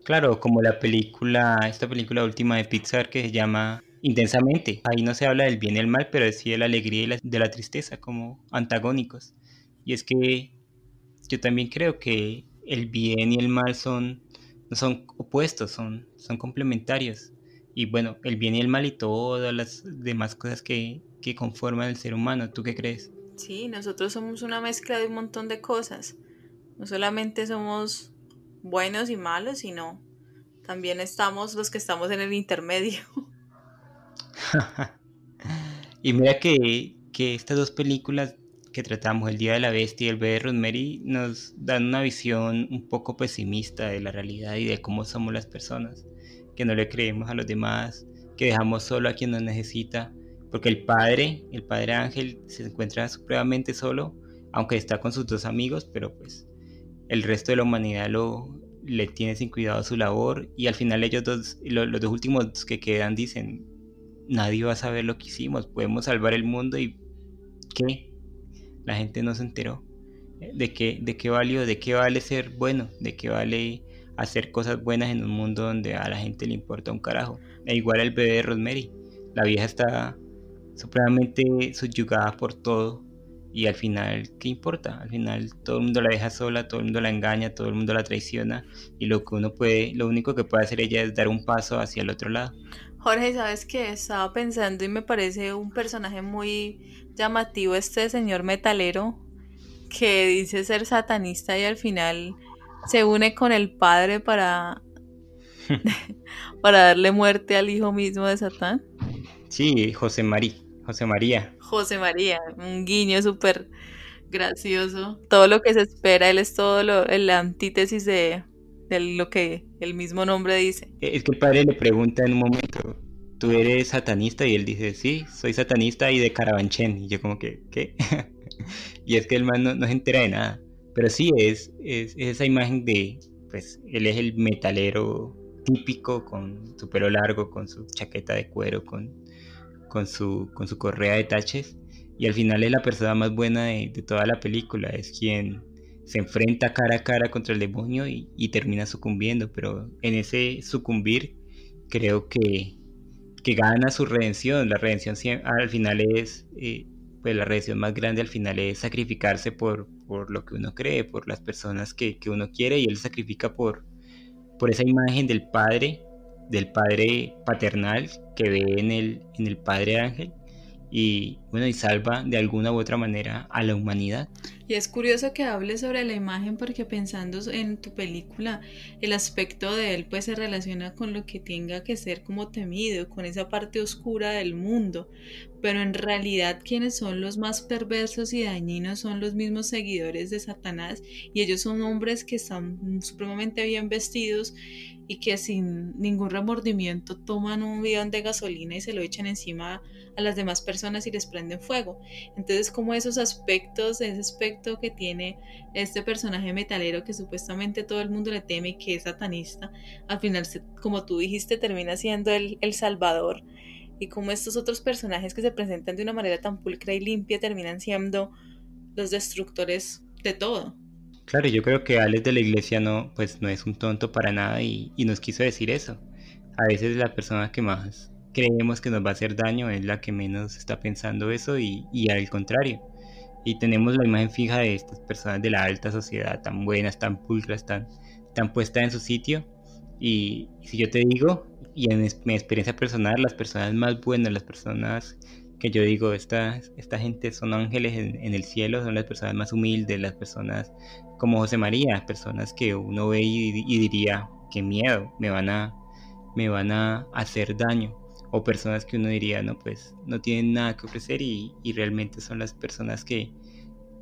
Claro, como la película, esta película última de Pixar que se llama Intensamente. Ahí no se habla del bien y el mal, pero sí de la alegría y de la tristeza como antagónicos. Y es que yo también creo que el bien y el mal son, son opuestos, son, son complementarios. Y bueno, el bien y el mal y todas las demás cosas que, que conforman el ser humano. ¿Tú qué crees? Sí, nosotros somos una mezcla de un montón de cosas. No solamente somos buenos y malos, sino también estamos los que estamos en el intermedio. *laughs* y mira que, que, estas dos películas que tratamos, El Día de la Bestia y El bebé de Rosemary, nos dan una visión un poco pesimista de la realidad y de cómo somos las personas, que no le creemos a los demás, que dejamos solo a quien nos necesita, porque el padre, el padre Ángel, se encuentra supremamente solo, aunque está con sus dos amigos, pero pues el resto de la humanidad lo, le tiene sin cuidado su labor y al final ellos dos, los dos últimos que quedan dicen, nadie va a saber lo que hicimos, podemos salvar el mundo y ¿qué? La gente no se enteró. ¿De qué, de qué valió? ¿De qué vale ser bueno? ¿De qué vale hacer cosas buenas en un mundo donde a la gente le importa un carajo? E igual el bebé de Rosemary. La vieja está supremamente subyugada por todo y al final, ¿qué importa? Al final todo el mundo la deja sola, todo el mundo la engaña, todo el mundo la traiciona y lo que uno puede, lo único que puede hacer ella es dar un paso hacia el otro lado. Jorge, sabes que estaba pensando y me parece un personaje muy llamativo este señor metalero que dice ser satanista y al final se une con el padre para *laughs* *laughs* para darle muerte al hijo mismo de Satán. Sí, José María. José María. José María, un guiño súper gracioso. Todo lo que se espera, él es todo lo, la antítesis de, lo que el mismo nombre dice. Es que el padre le pregunta en un momento, ¿tú eres satanista? Y él dice, sí, soy satanista y de Carabanchén. Y yo como que, ¿qué? *laughs* y es que el man no, se entera de nada. Pero sí, es, es, esa imagen de, pues, él es el metalero típico con su pelo largo, con su chaqueta de cuero, con con su, con su correa de taches y al final es la persona más buena de, toda la película, es quien se enfrenta cara a cara contra el demonio y, termina sucumbiendo, pero en ese sucumbir creo que, que gana su redención, la redención al final es, eh, pues la redención más grande al final es sacrificarse por, por lo que uno cree, por las personas que, que uno quiere y él sacrifica por, por esa imagen del Padre del padre paternal que ve en el, en el padre ángel y bueno y salva de alguna u otra manera a la humanidad. Y es curioso que hables sobre la imagen porque pensando en tu película el aspecto de él pues se relaciona con lo que tenga que ser como temido, con esa parte oscura del mundo, pero en realidad quienes son los más perversos y dañinos son los mismos seguidores de Satanás y ellos son hombres que están supremamente bien vestidos y que sin ningún remordimiento toman un bidón de gasolina y se lo echan encima a las demás personas y les prenden fuego. Entonces, como esos aspectos, ese aspecto que tiene este personaje metalero que supuestamente todo el mundo le teme y que es satanista, al final, como tú dijiste, termina siendo el, el salvador. Y como estos otros personajes que se presentan de una manera tan pulcra y limpia terminan siendo los destructores de todo. Claro, yo creo que Alex de la Iglesia no, pues no es un tonto para nada y, nos quiso decir eso. A veces la persona que más creemos que nos va a hacer daño es la que menos está pensando eso y, al contrario. Y tenemos la imagen fija de estas personas de la alta sociedad, tan buenas, tan pulcras, tan, tan puestas en su sitio. Y, si yo te digo, y en mi experiencia personal, las personas más buenas, las personas que yo digo, esta, esta gente son ángeles en, el cielo, son las personas más humildes, las personas como José María, personas que uno ve y, diría, qué miedo, me van a, me van a hacer daño. O personas que uno diría, no, pues no tienen nada que ofrecer y, realmente son las personas que,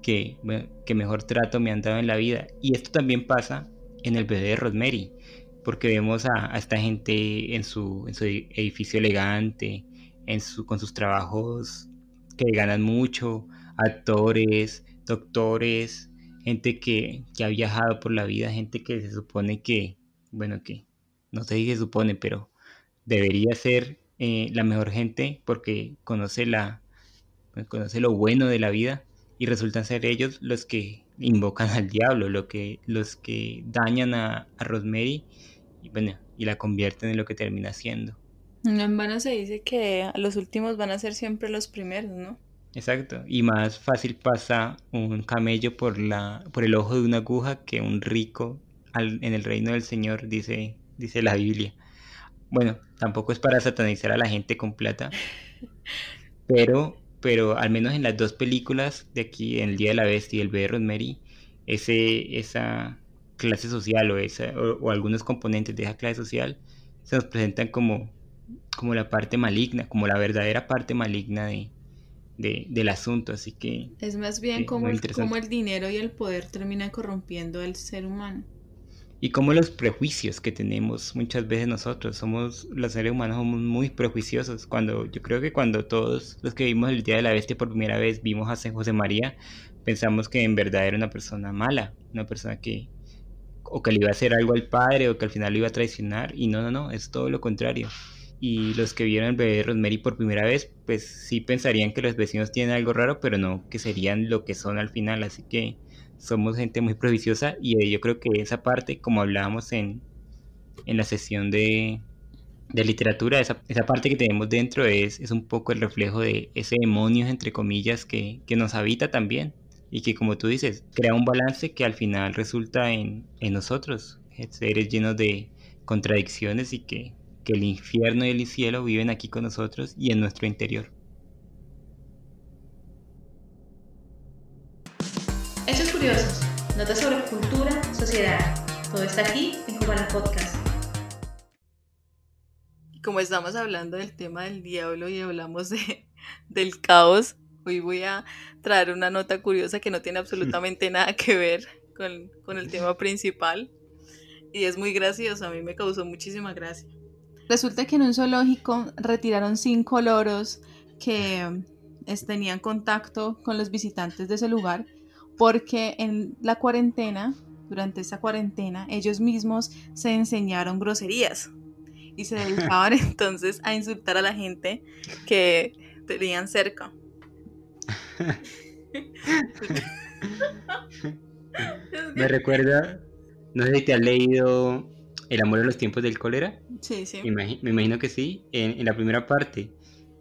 que, que, mejor trato me han dado en la vida. Y esto también pasa en el bebé de Rosemary, porque vemos a, esta gente en su, edificio elegante, con sus trabajos que ganan mucho, actores, doctores, gente que, ha viajado por la vida, gente que se supone que, bueno, que no sé si se supone, pero debería ser eh, la mejor gente porque conoce, la, conoce lo bueno de la vida y resultan ser ellos los que invocan al diablo, los que dañan a, a Rosemary y, bueno, y la convierten en lo que termina siendo. En vano se dice que los últimos van a ser siempre los primeros, ¿no? Exacto, y más fácil pasa un camello por, la, por el ojo de una aguja que un rico en el reino del Señor, dice, dice la Biblia. Bueno, tampoco es para satanizar a la gente con plata, *laughs* pero, pero al menos en las dos películas de aquí, en El Día de la Bestia y El Bebé de Rosemary, ese, esa clase social o, esa, o, algunos componentes de esa clase social se nos presentan como, como la parte maligna, como la verdadera parte maligna de, del asunto, así que... Es más bien como, el, como el dinero y el poder terminan corrompiendo al ser humano. Y como los prejuicios que tenemos muchas veces nosotros somos los seres humanos somos muy prejuiciosos. Cuando yo creo que cuando todos los que vimos el día de la bestia por primera vez vimos a San José María pensamos que en verdad era una persona mala una persona que o que le iba a hacer algo al padre o que al final lo iba a traicionar y no no no es todo lo contrario. Y los que vieron el bebé de Rosemary por primera vez pues sí pensarían que los vecinos tienen algo raro pero no que serían lo que son al final. Así que somos gente muy prejuiciosa y yo creo que esa parte, como hablábamos en, en la sesión de, de literatura, esa, esa, parte que tenemos dentro es, es un poco el reflejo de ese demonio, entre comillas, que, que, nos habita también y que, como tú dices, crea un balance que al final resulta en, en nosotros, seres llenos de contradicciones y que, que el infierno y el cielo viven aquí con nosotros y en nuestro interior. curiosos, notas sobre cultura, sociedad. Todo está aquí en Cubana Podcast. Como estamos hablando del tema del diablo y hablamos de, del caos, hoy voy a traer una nota curiosa que no tiene absolutamente nada que ver con, con el tema principal. Y es muy gracioso, a mí me causó muchísima gracia. Resulta que en un zoológico retiraron cinco loros que tenían contacto con los visitantes de ese lugar porque en la cuarentena, durante esa cuarentena, ellos mismos se enseñaron groserías y se dedicaban *laughs* entonces a insultar a la gente que tenían cerca. Me recuerda, no sé si te has leído El amor en los tiempos del cólera. Sí, sí. Me imagino, que sí. En, en, la primera parte,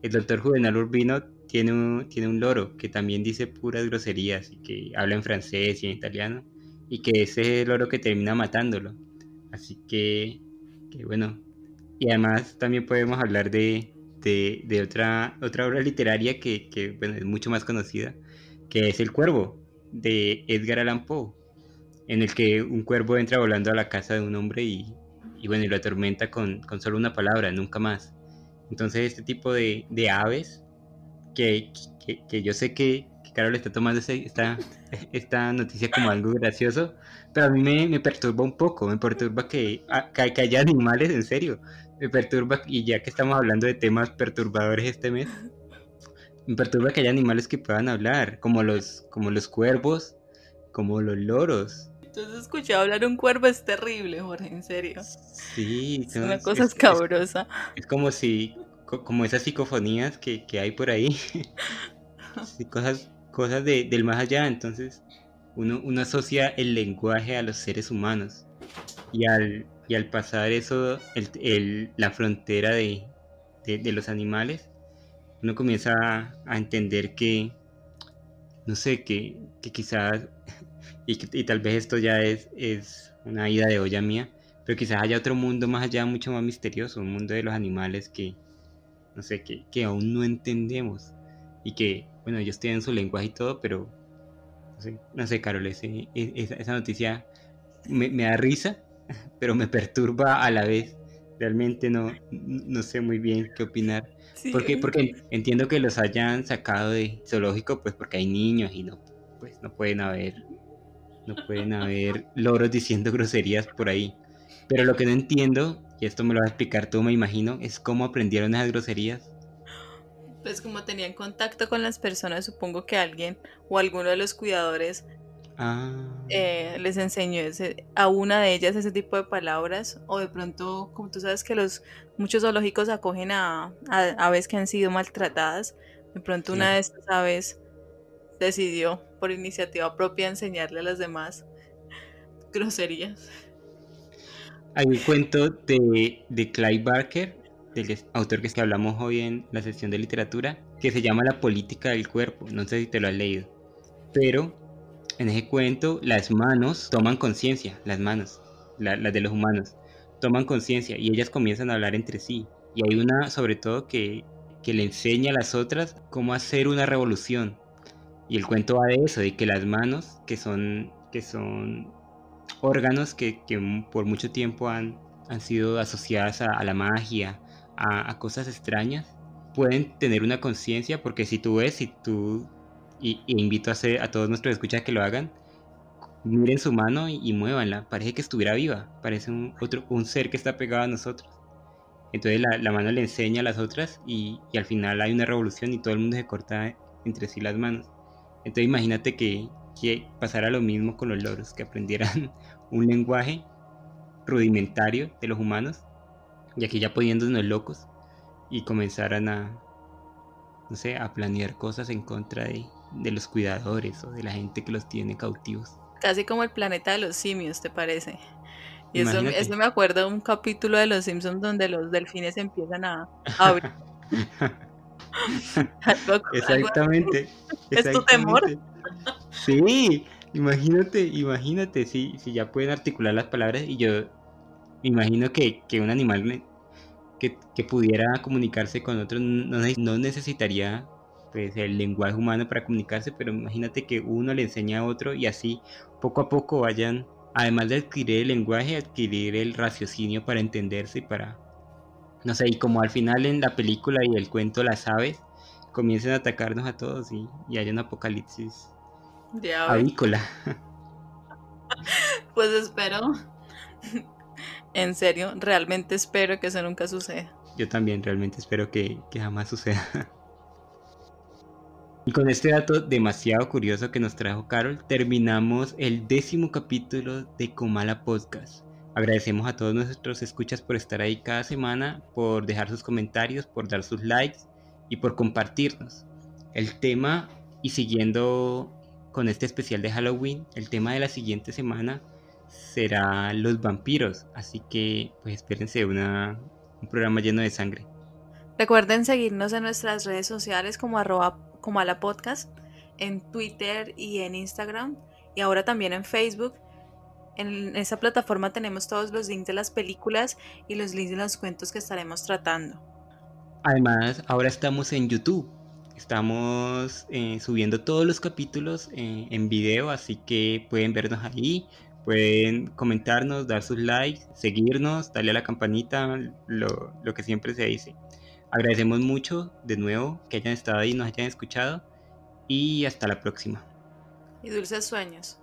el doctor Juvenal Urbino tiene un, tiene un loro que también dice puras groserías y que habla en francés y en italiano y que ese es el loro que termina matándolo. Así que, que bueno. Y además también podemos hablar de, de, de otra, otra obra literaria que, que bueno, es mucho más conocida, que es El Cuervo, de Edgar Allan Poe, en el que un cuervo entra volando a la casa de un hombre y, y bueno, y lo atormenta con, con, solo una palabra, nunca más. Entonces este tipo de, de aves que, que, yo sé que, que Carol está tomando esta, *laughs* esta noticia como algo gracioso, pero a mí me, me perturba un poco, me perturba que, que, que, haya animales, en serio, me perturba, y ya que estamos hablando de temas perturbadores este mes, me perturba que haya animales que puedan hablar, como los, como los cuervos, como los loros. Entonces escuché hablar un cuervo es terrible, Jorge, en serio. Sí, es una cosa escabrosa. es, como si como esas psicofonías que, que hay por ahí, *laughs* cosas, cosas de, del más allá, entonces uno, uno, asocia el lenguaje a los seres humanos y al, y al pasar eso, el, el, la frontera de, de, los animales, uno comienza a, entender que, no sé, que, que quizás, *laughs* y, y, tal vez esto ya es, es una ida de olla mía, pero quizás haya otro mundo más allá, mucho más misterioso, un mundo de los animales que, no sé, que, que aún no entendemos y que, bueno, ellos tienen su lenguaje y todo, pero, no sé, no sé Carol, e, esa, esa, noticia me, me, da risa, pero me perturba a la vez. Realmente no, no sé muy bien qué opinar. Sí. Porque, porque entiendo que los hayan sacado de zoológico, pues porque hay niños y no, pues no pueden haber, no pueden haber loros diciendo groserías por ahí. Pero lo que no entiendo y esto me lo vas a explicar tú, me imagino, es cómo aprendieron esas groserías. Pues como tenían contacto con las personas, supongo que alguien o alguno de los cuidadores Ah. eh, les enseñó ese- a una de ellas ese tipo de palabras o de pronto, como tú sabes que los muchos zoológicos acogen a, a aves que han sido maltratadas, de pronto una de estas aves decidió por iniciativa propia enseñarle a las demás *laughs* groserías. Hay un cuento de, de Clive Barker, del autor que es que hablamos hoy en la sección de literatura, que se llama La política del cuerpo. No sé si te lo has leído. Pero en ese cuento las manos toman conciencia, las manos, la- las de los humanos, toman conciencia y ellas comienzan a hablar entre sí. Y hay una, sobre todo, que, que le enseña a las otras cómo hacer una revolución. Y el cuento va de eso, de que las manos, que son, que son órganos que, que por mucho tiempo han, han sido asociadas a, a la magia, a, a cosas extrañas, pueden tener una conciencia, porque si tú ves, si tú, y, invito a todos nuestros escuchas que lo hagan, miren su mano y, y muévanla, parece que estuviera viva, parece un, otro, un ser que está pegado a nosotros. Entonces la, la mano le enseña a las otras y, y al final hay una revolución y todo el mundo se corta entre sí las manos. Entonces imagínate que, que pasara lo mismo con los loros, que aprendieran *laughs* un lenguaje rudimentario de los humanos y aquí ya poniéndonos locos y comenzaran a, no sé, a planear cosas en contra de, de los cuidadores o de la gente que los tiene cautivos. Casi como el planeta de los simios, ¿te parece? Y eso, me acuerda de un capítulo de Los Simpsons donde los delfines empiezan a, a abrir. *laughs* Algo- algo- Exactamente. ¿Es tu temor? Sí, imagínate, imagínate, si, si ya pueden articular las palabras y yo imagino que, que un animal que, que pudiera comunicarse con otro no necesitaría pues, el lenguaje humano para comunicarse, pero imagínate que uno le enseña a otro y así poco a poco vayan, además de adquirir el lenguaje, adquirir el raciocinio para entenderse y para, no sé, y como al final en la película y el cuento las aves comiencen a atacarnos a todos y, y haya un apocalipsis avícola. *laughs* Pues espero. *laughs* En serio, realmente espero que eso nunca suceda. Yo también realmente espero que, que jamás suceda. *laughs* Y con este dato demasiado curioso que nos trajo Carol, terminamos el décimo capítulo de Comala Podcast. Agradecemos a todos nuestros escuchas por estar ahí cada semana, por dejar sus comentarios, por dar sus likes y por compartirnos. El tema, y siguiendo con este especial de Halloween, el tema de la siguiente semana será los vampiros. Así que pues espérense un programa lleno de sangre. Recuerden seguirnos en nuestras redes sociales como arroba como a la podcast, en Twitter y en Instagram, y ahora también en Facebook. En esa plataforma tenemos todos los links de las películas y los links de los cuentos que estaremos tratando. Además, ahora estamos en YouTube. Estamos eh, subiendo todos los capítulos eh, en video, así que pueden vernos ahí, pueden comentarnos, dar sus likes, seguirnos, darle a la campanita, lo, lo que siempre se dice. Agradecemos mucho de nuevo que hayan estado ahí, nos hayan escuchado y hasta la próxima. Y dulces sueños.